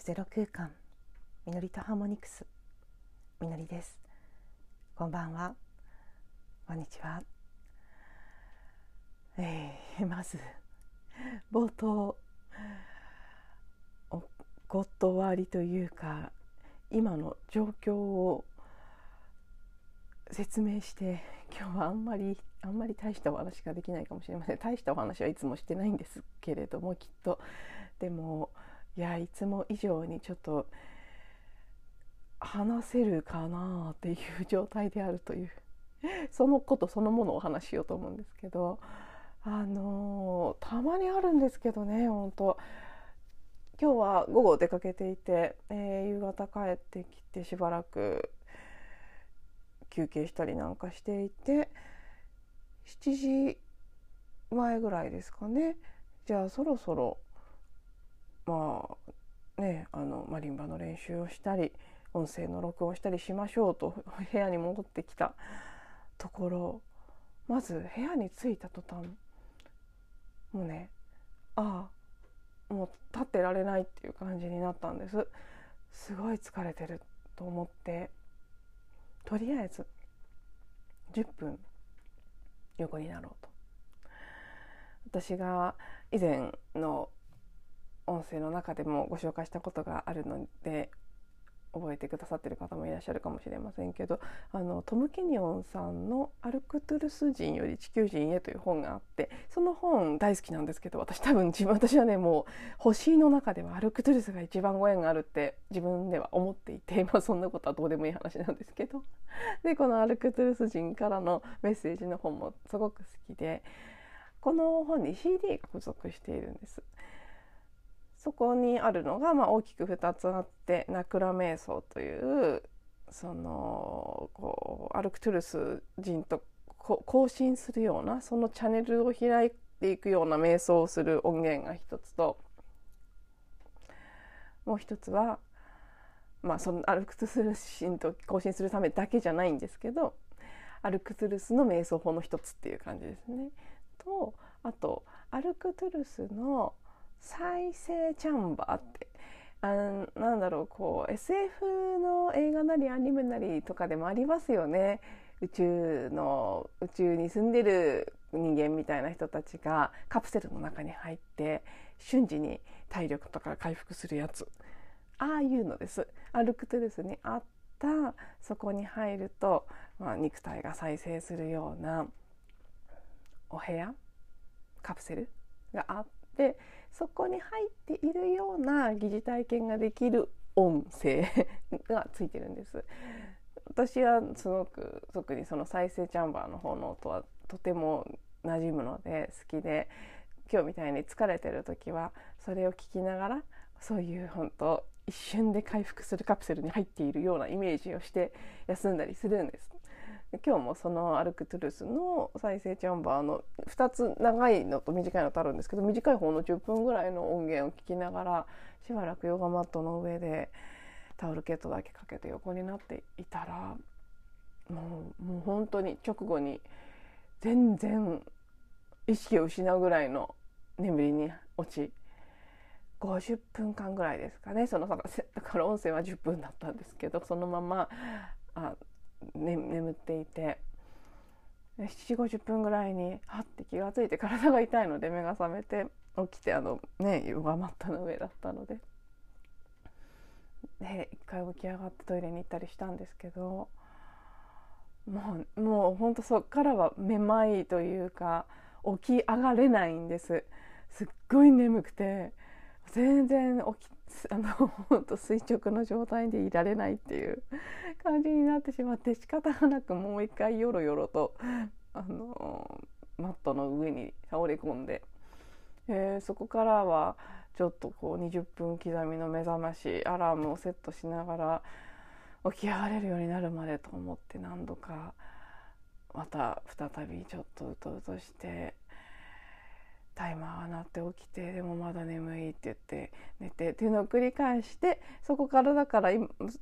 るゼロ空間。みのりとハーモニクス。みのりです。こんばんは。こんにちは。えー、まず冒頭お断りというか今の状況を説明して今日はあんまりあんまり大したお話ができないかもしれません。大したお話はいつもしてないんですけれどもきっと。でもいやいつも以上にちょっと話せるかなっていう状態であるという そのことそのものをお話ししようと思うんですけどあのー、たまにあるんですけどね本当今日は午後出かけていて、えー、夕方帰ってきてしばらく休憩したりなんかしていて7時前ぐらいですかね。じゃあそろそろまあねあのマリンバの練習をしたり音声の録音をしたりしましょうと 部屋に戻ってきたところまず部屋に着いた途端もうねああもう立ってられないっていう感じになったんです。すごい疲れてると思ってとりあえず10分横になろうと。私が以前の音声の中でもご紹介したことがあるので覚えてくださってる方もいらっしゃるかもしれませんけどあのトム・ケニオンさんの「アルクトゥルス人より地球人へ」という本があってその本大好きなんですけど私多分自分私はねもう星の中ではアルクトゥルスが一番ご縁があるって自分では思っていて、まあ、そんなことはどうでもいい話なんですけど でこのアルクトゥルス人からのメッセージの本もすごく好きでこの本に CD が付属しているんです。そこにあるのが、まあ、大きく2つあってナクラ瞑想というそのこうアルクトゥルス人と交信するようなそのチャンネルを開いていくような瞑想をする音源が一つともう一つは、まあ、そのアルクトゥルス人と交信するためだけじゃないんですけどアルクトゥルスの瞑想法の一つっていう感じですね。とあとアルクトゥルスの再生チャンバーってあなんだろうこう SF の映画なりアニメなりとかでもありますよね。宇宙の宇宙に住んでる人間みたいな人たちがカプセルの中に入って瞬時に体力とか回復するやつ。ああいうのです。アルクトゥルスにあったそこに入ると、まあ、肉体が再生するようなお部屋カプセルがあってそこに入っているような疑似体験ができる音声 がついてるんです。私はすごく特にその再生チャンバーの方の音はとても馴染むので好きで今日みたいに疲れてる時はそれを聞きながらそういう本当一瞬で回復するカプセルに入っているようなイメージをして休んだりするんです。今日もそのアルクトゥルスの再生チャンバーの2つ長いのと短いのとあるんですけど短い方の10分ぐらいの音源を聞きながらしばらくヨガマットの上でタオルケットだけかけて横になっていたらもうもう本当に直後に全然意識を失うぐらいの眠りに落ち50分間ぐらいですかね。そのだから音声は10分だったんですけどそのままあね、眠っていて7時50分ぐらいにはって気が付いて体が痛いので目が覚めて起きてあのねヨガマットの上だったので。で一回起き上がってトイレに行ったりしたんですけどもうもうほんとそっからはめまいというか起き上がれないんですすっごい眠くて全然起き あの本当垂直の状態でいられないっていう感じになってしまって仕方がなくもう一回よろよろとあのマットの上に倒れ込んで、えー、そこからはちょっとこう20分刻みの目覚ましアラームをセットしながら起き上がれるようになるまでと思って何度かまた再びちょっとうとうとしてタイマーが鳴って起きてでもまだ眠いって言って寝てっていうのを繰り返してそこからだから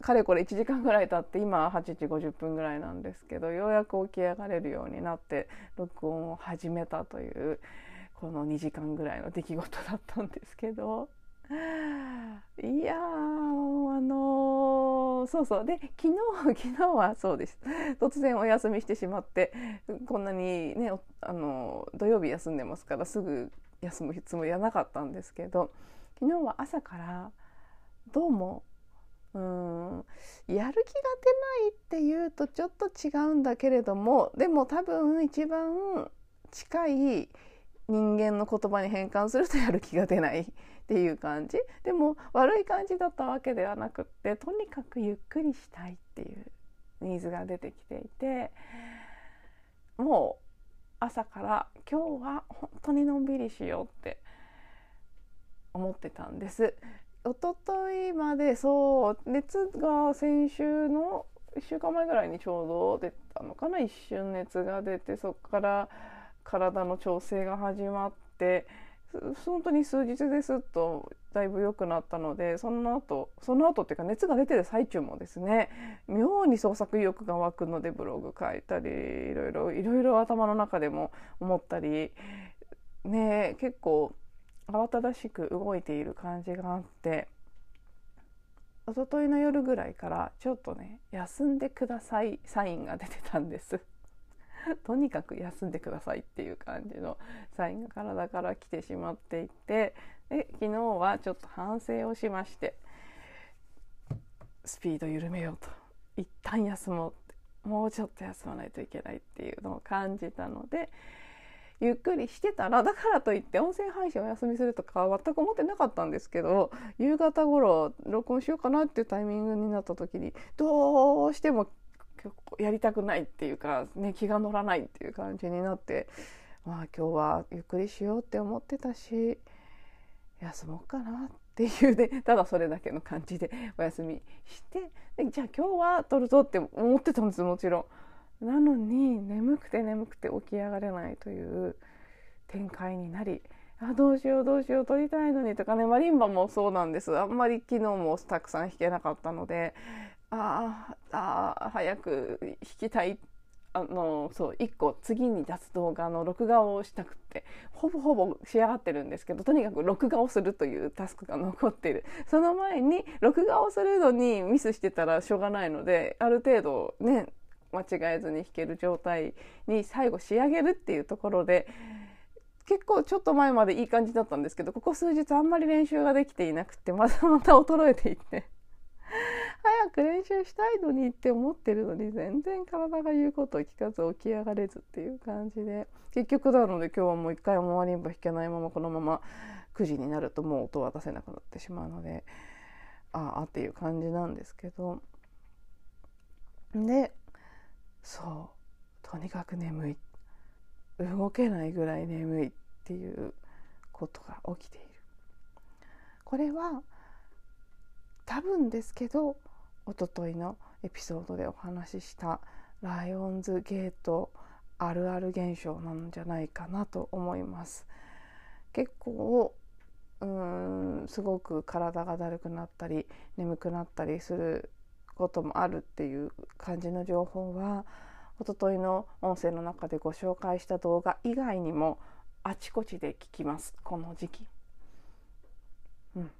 かれこれ1時間ぐらい経って今8時50分ぐらいなんですけどようやく起き上がれるようになって録音を始めたというこの2時間ぐらいの出来事だったんですけどいやあのー、そうそう。で昨日 昨日はそうです。突然お休みしてしまってこんなにねあの土曜日休んでますからすぐ休むつもりはなかったんですけど昨日は朝からどうもうんやる気が出ないっていうとちょっと違うんだけれどもでも多分一番近い人間の言葉に変換するとやる気が出ない。っていう感じでも悪い感じだったわけではなくってとにかくゆっくりしたいっていうニーズが出てきていてもう朝から今日は本当にのんびりしようって思ってたんです。一昨日までそう熱が先週の1週間前ぐらいにちょうど出たのかな？一瞬熱が出てそこから体の調整が始まって本当に数日ですっとだいぶ良くなったのでその後その後っていうか熱が出てる最中もですね妙に創作意欲が湧くのでブログ書いたりいろいろいろいろ頭の中でも思ったりね結構慌ただしく動いている感じがあって一昨日の夜ぐらいからちょっとね休んでくださいサインが出てたんです。とにかく休んでくださいっていう感じのサインが体から来てしまっていてで昨日はちょっと反省をしましてスピード緩めようと。一旦休もう。ってもうちょっと休まないといけないっていうのを感じたのでゆっくりしてたらだからといって音声配信お休みするとか全く思ってなかったんですけど夕方頃録音しようかなっていうタイミングになった時にどうしてもやりたくないっていうか、ね、気が乗らないっていう感じになってまあ今日はゆっくりしようって思ってたし休もうかなっていうねただそれだけの感じで お休みしてでじゃあ今日は撮るぞって思ってたんですもちろん。なのに眠くて眠くて起き上がれないという展開になりあどうしようどうしよう撮りたいのにとかねマリンバもそうなんですあんまり昨日もたくさん弾けなかったのでああ早く弾きたいあのそう1個次に出す動画の録画をしたくってほぼほぼ仕上がってるんですけどとにかく録画をするというタスクが残っている その前に録画をするのにミスしてたらしょうがないのである程度ね間違えずに弾ける状態に最後仕上げるっていうところで結構ちょっと前までいい感じだったんですけどここ数日あんまり練習ができていなくてまたまた衰えていって。早く練習したいのにって思ってるのに全然体が言うことを聞かず起き上がれずっていう感じで結局なので今日はもう一回もマリンバ弾けないままこのまま9時になるともう音は出せなくなってしまうのでああっていう感じなんですけどでそうとにかく眠い動けないぐらい眠いっていうことが起きている。これは多分ですけどおとといのエピソードでお話ししたライオンズゲートあるある現象なんじゃないかなと思います。結構うんすごく体がだるくなったり眠くなったりすることもあるっていう感じの情報はおとといの音声の中でご紹介した動画以外にもあちこちで聞きますこの時期。うん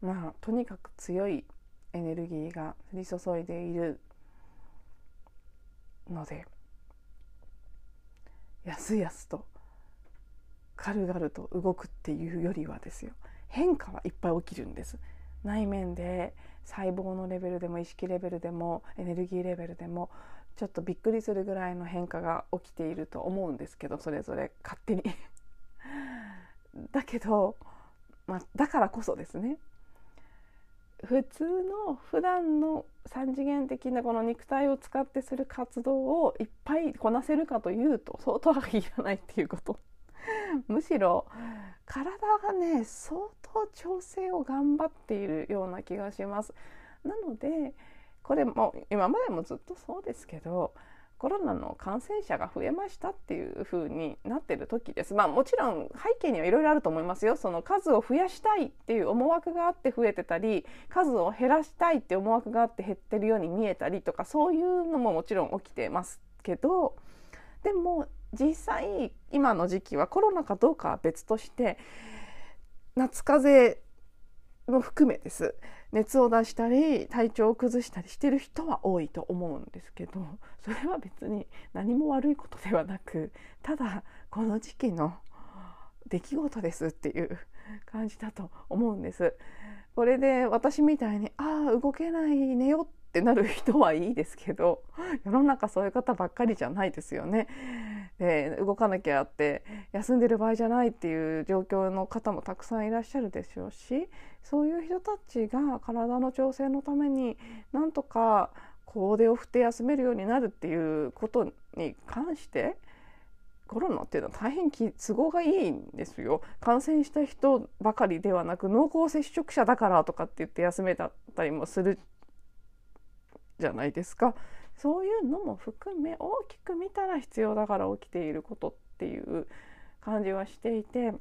まあとにかく強いエネルギーが降り注いでいるのでやすやすと軽々と動くっていうよりはですよ変化はいっぱい起きるんです。内面で細胞のレベルでも意識レベルでもエネルギーレベルでもちょっとびっくりするぐらいの変化が起きていると思うんですけどそれぞれ勝手に。だけど、まあ、だからこそですね。普通の普段の3次元的なこの肉体を使ってする活動をいっぱいこなせるかというと相当はいらないっていうこと。むしろ体がね相当調整を頑張っているような気がします。なのでこれも今までもずっとそうですけどコロナの感染者が増えましたっていう風になってる時です。まあもちろん背景にはいろいろあると思いますよ。その数を増やしたいっていう思惑があって増えてたり、数を減らしたいって思惑があって減ってるように見えたりとか、そういうのももちろん起きてますけど、でも実際今の時期はコロナかどうかは別として、夏風邪も含めです熱を出したり体調を崩したりしてる人は多いと思うんですけど それは別に何も悪いことではなくただこの時期の出来事ですっていう感じだと思うんです。これで私みたいに「ああ動けない寝よ」ってなる人はいいですけど世の中そういう方ばっかりじゃないですよね。で動かなきゃって休んでる場合じゃないっていう状況の方もたくさんいらっしゃるでしょうしそういう人たちが体の調整のためになんとかコーデを振って休めるようになるっていうことに関してコロナっていうのは大変都合がいいんですよ。感染した人ばかりではなく濃厚接触者だからとかって言って休めたりもするじゃないですか。そういうのも含め大きく見たら必要だから起きていることっていう感じはしていて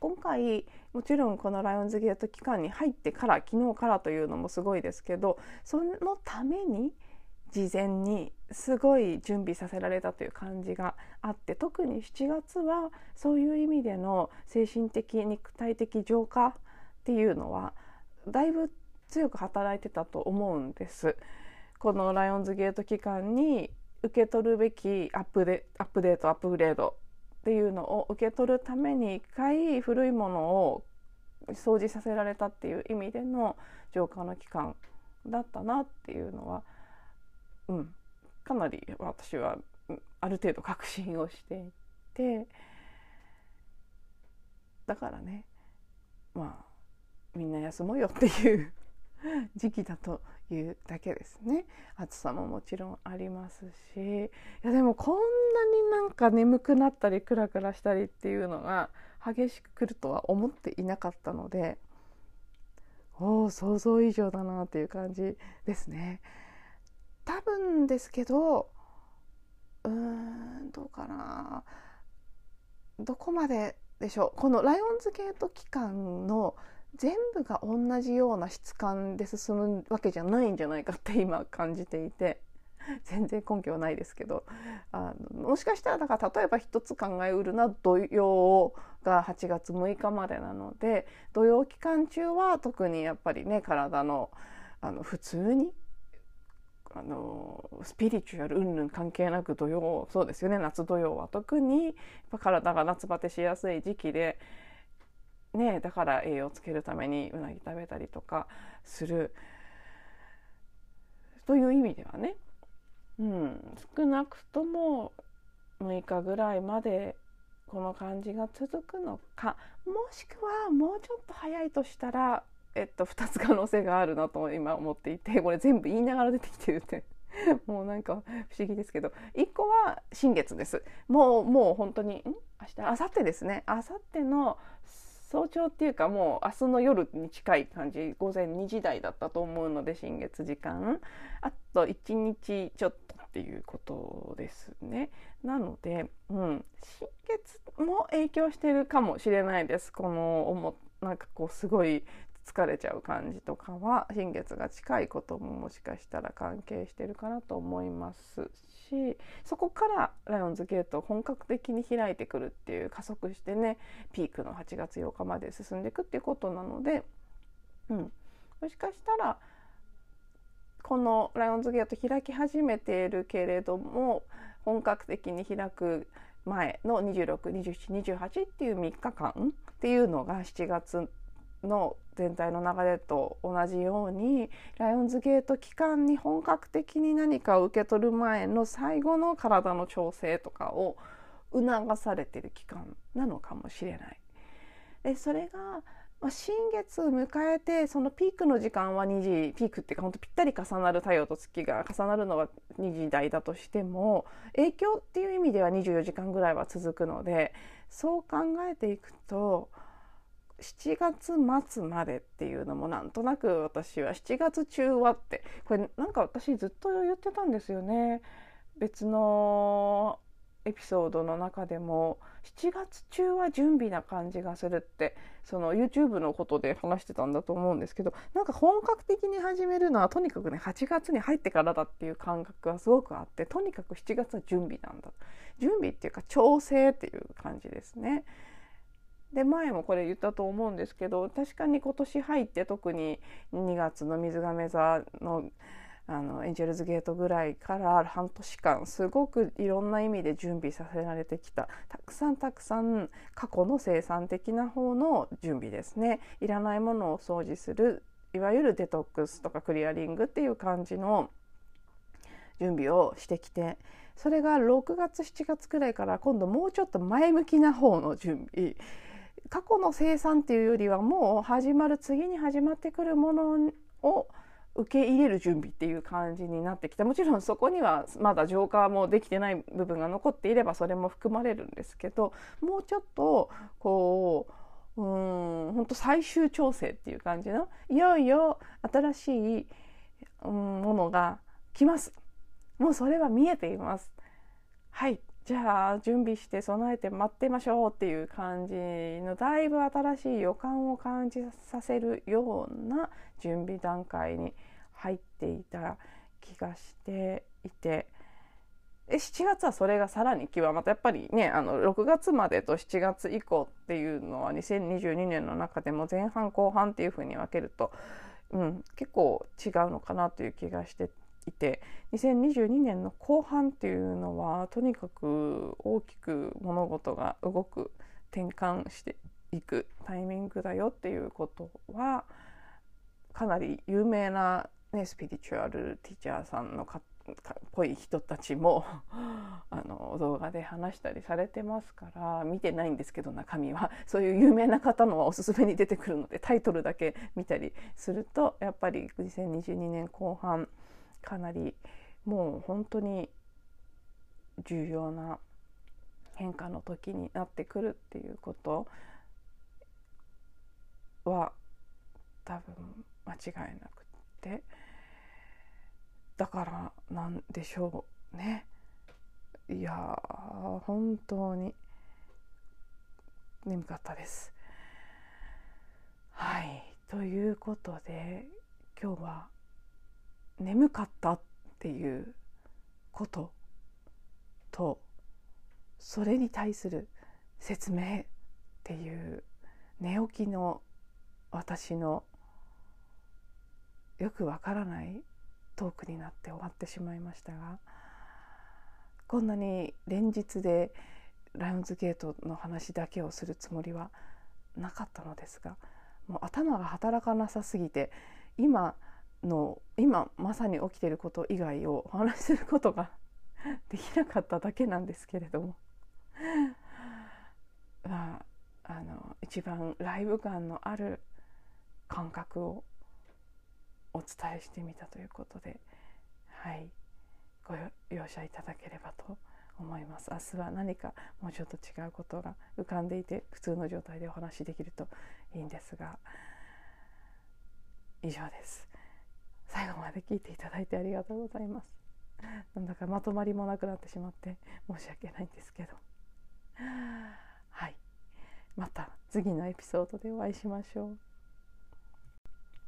今回もちろんこのライオンズゲート期間に入ってから昨日からというのもすごいですけどそのために事前にすごい準備させられたという感じがあって特に7月はそういう意味での精神的肉体的浄化っていうのはだいぶ強く働いてたと思うんです。このライオンズゲート期間に受け取るべきアップデアップデートアップグレードっていうのを受け取るために一回古いものを掃除させられたっていう意味での浄化の期間だったなっていうのはうん、かなり私はある程度確信をしていて。だからねまあみんな休もうよっていう 時期だというだけですね。暑さももちろんありますし。いやでもこんなになんか眠くなったりクラクラしたりっていうのが激しく来るとは思っていなかったのでおお想像以上だなっていう感じですね。多分ですけどうーんどうかな。どこまででしょう。このライオンズゲート期間の全部が同じような質感で進むわけじゃないんじゃないかって今感じていて。全然根拠はないですけど。あのもしかしたらだから例えば一つ考えうるな土曜が8月6日までなので土曜期間中は特にやっぱりね体のあの普通にあのスピリチュアル云々関係なく土曜そうですよね夏土曜は特にやっぱ体が夏バテしやすい時期で、ね、だから栄養つけるためにうなぎ食べたりとかする。という意味ではね、うん、少なくとも6日ぐらいまでこの感じが続くのか。もしくはもうちょっと早いとしたらえっと、2つ可能性があるなと今思っていてこれ全部言いながら出てきてるって。もうなんか不思議ですけど。1個は新月です。もうもう本当にん？明日明後日ですね。明後日の早朝っていうかもう明日の夜に近い感じ午前2時台だったと思うので新月時間。あと1日ちょっとっていうことですね。なので、うん、新月も影響してるかもしれないです。このなんかこうすごい疲れちゃう感じとかは新月が近いことももしかしたら関係してるかなと思います。しそこからライオンズゲートを本格的に開いてくるっていう加速してねピークの8月8日まで進んでいくっていうことなので、うん、もしかしたらこのライオンズゲート開き始めているけれども本格的に開く前の262728っていう3日間っていうのが7月の全体の流れと同じようにライオンズゲート期間に本格的に何かを受け取る前の最後の体の調整とかを促されてる期間なのかもしれない。でそれがま、新月を迎えてそのピークの時間は2時ピークっていうか本当ぴったり重なる太陽と月が重なるのは2時台だとしても影響っていう意味では24時間ぐらいは続くのでそう考えていくと7月末までっていうのもなんとなく私は7月中はってこれなんか私ずっと言ってたんですよね別のエピソードの中でも7月中は準備な感じがするってその YouTube のことで話してたんだと思うんですけどなんか本格的に始めるのはとにかくね8月に入ってからだっていう感覚がすごくあってとにかく7月は準備なんだ準備っていうか調整っていう感じですね。で前もこれ言ったと思うんですけど確かに今年入って特に2月の水亀座のあのエンジェルズゲートぐらいから半年間すごくいろんな意味で準備させられてきたたくさんたくさん過去の生産的な方の準備ですね。いらないものを掃除するいわゆるデトックスとかクリアリングっていう感じの準備をしてきてそれが6月7月くらいから今度もうちょっと前向きな方の準備過去の生産っていうよりはもう始まる次に始まってくるものを受け入れる準備っていう感じになってきた。もちろんそこにはまだ浄化もできてない部分が残っていればそれも含まれるんですけどもうちょっとこううん本当最終調整っていう感じのいよいよ新しい、ものが来ます。もうそれは見えています。はい。じゃあ準備して備えて待ってましょうっていう感じのだいぶ新しい予感を感じさせるような準備段階に入っていた気がしていて。7月はそれがさらに極まったやっぱりねあの6月までと7月以降っていうのは2022年の中でも前半後半っていうふうに分けると、うん、結構違うのかなという気がして。いて2022年の後半っていうのはとにかく大きく物事が動く転換していくタイミングだよっていうことはかなり有名な、ね、スピリチュアルティーチャーさんのかっぽい人たちもあの動画で話したりされてますから見てないんですけど中身は。そういう有名な方のはおすすめに出てくるのでタイトルだけ見たりするとやっぱり2022年後半かなりもう本当に重要な変化の時になってくるっていうことは多分間違いなくって。だからなんでしょうね。いや本当に。眠かったです。はい。ということで今日は眠かったっていうこととそれに対する説明っていう寝起きの私のよくわからないトークになって終わってしまいましたがこんなに連日でライオンズゲートの話だけをするつもりはなかったのですがもう頭が働かなさすぎて今の今まさに起きていること以外をお話しすることが できなかっただけなんですけれども。まああの一番ライブ感のある感覚をお伝えしてみたということではいご容赦いただければと思います。明日は何かもうちょっと違うことが浮かんでいて普通の状態でお話しできるといいんですが以上です。最後まで聞いていただいてありがとうございます。なんだかまとまりもなくなってしまって申し訳ないんですけど。はい。また次のエピソードでお会いしましょう。